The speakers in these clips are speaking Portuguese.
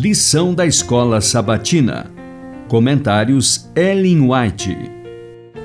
Lição da Escola Sabatina. Comentários Ellen White.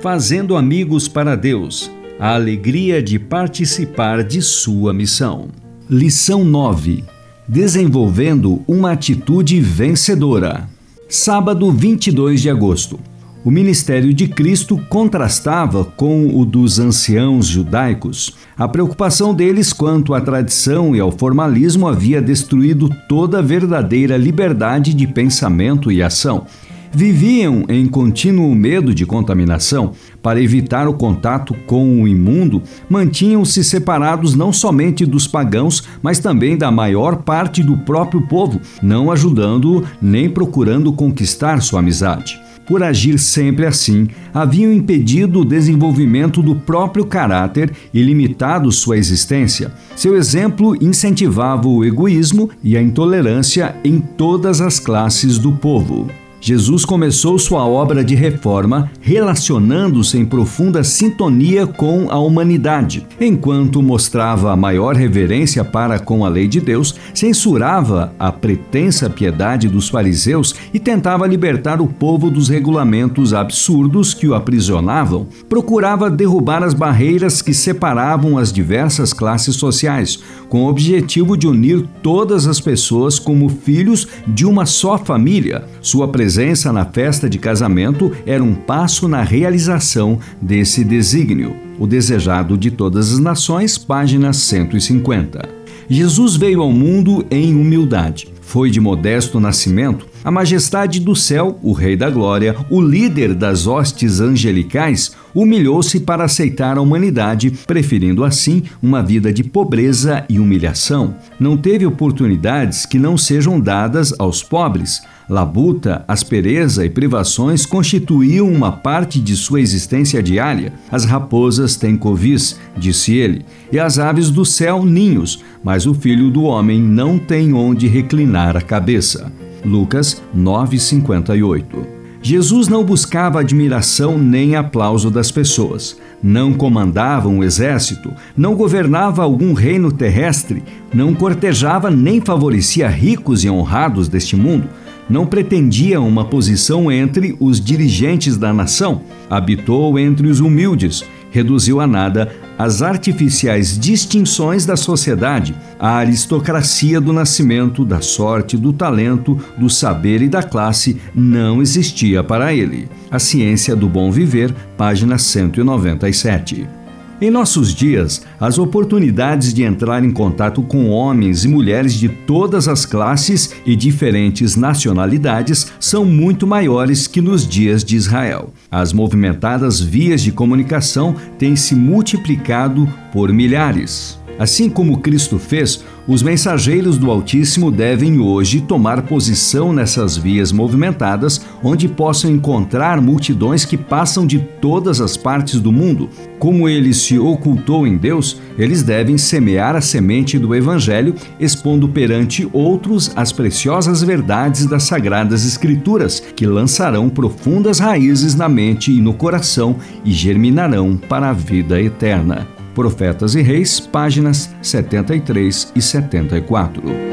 Fazendo amigos para Deus. A alegria de participar de sua missão. Lição 9. Desenvolvendo uma atitude vencedora. Sábado 22 de agosto. O ministério de Cristo contrastava com o dos anciãos judaicos. A preocupação deles quanto à tradição e ao formalismo havia destruído toda a verdadeira liberdade de pensamento e ação. Viviam em contínuo medo de contaminação. Para evitar o contato com o imundo, mantinham-se separados não somente dos pagãos, mas também da maior parte do próprio povo, não ajudando nem procurando conquistar sua amizade por agir sempre assim, haviam impedido o desenvolvimento do próprio caráter e limitado sua existência. Seu exemplo incentivava o egoísmo e a intolerância em todas as classes do povo. Jesus começou sua obra de reforma relacionando-se em profunda sintonia com a humanidade. Enquanto mostrava a maior reverência para com a lei de Deus, censurava a pretensa piedade dos fariseus e tentava libertar o povo dos regulamentos absurdos que o aprisionavam. Procurava derrubar as barreiras que separavam as diversas classes sociais, com o objetivo de unir todas as pessoas como filhos de uma só família. Sua presença presença na festa de casamento era um passo na realização desse desígnio. O Desejado de Todas as Nações, página 150. Jesus veio ao mundo em humildade. Foi de modesto nascimento. A majestade do céu, o Rei da Glória, o líder das hostes angelicais, humilhou-se para aceitar a humanidade, preferindo assim uma vida de pobreza e humilhação. Não teve oportunidades que não sejam dadas aos pobres. Labuta, aspereza e privações constituíam uma parte de sua existência diária. As raposas têm covis, disse ele, e as aves do céu ninhos, mas o filho do homem não tem onde reclinar a cabeça. Lucas 9:58 Jesus não buscava admiração nem aplauso das pessoas, não comandava um exército, não governava algum reino terrestre, não cortejava nem favorecia ricos e honrados deste mundo, não pretendia uma posição entre os dirigentes da nação, habitou entre os humildes, reduziu a nada as artificiais distinções da sociedade, a aristocracia do nascimento, da sorte, do talento, do saber e da classe não existia para ele. A Ciência do Bom Viver, página 197. Em nossos dias, as oportunidades de entrar em contato com homens e mulheres de todas as classes e diferentes nacionalidades são muito maiores que nos dias de Israel. As movimentadas vias de comunicação têm se multiplicado por milhares. Assim como Cristo fez, os mensageiros do Altíssimo devem hoje tomar posição nessas vias movimentadas, onde possam encontrar multidões que passam de todas as partes do mundo. Como ele se ocultou em Deus, eles devem semear a semente do Evangelho, expondo perante outros as preciosas verdades das Sagradas Escrituras, que lançarão profundas raízes na mente e no coração e germinarão para a vida eterna. Profetas e Reis, páginas 73 e 74.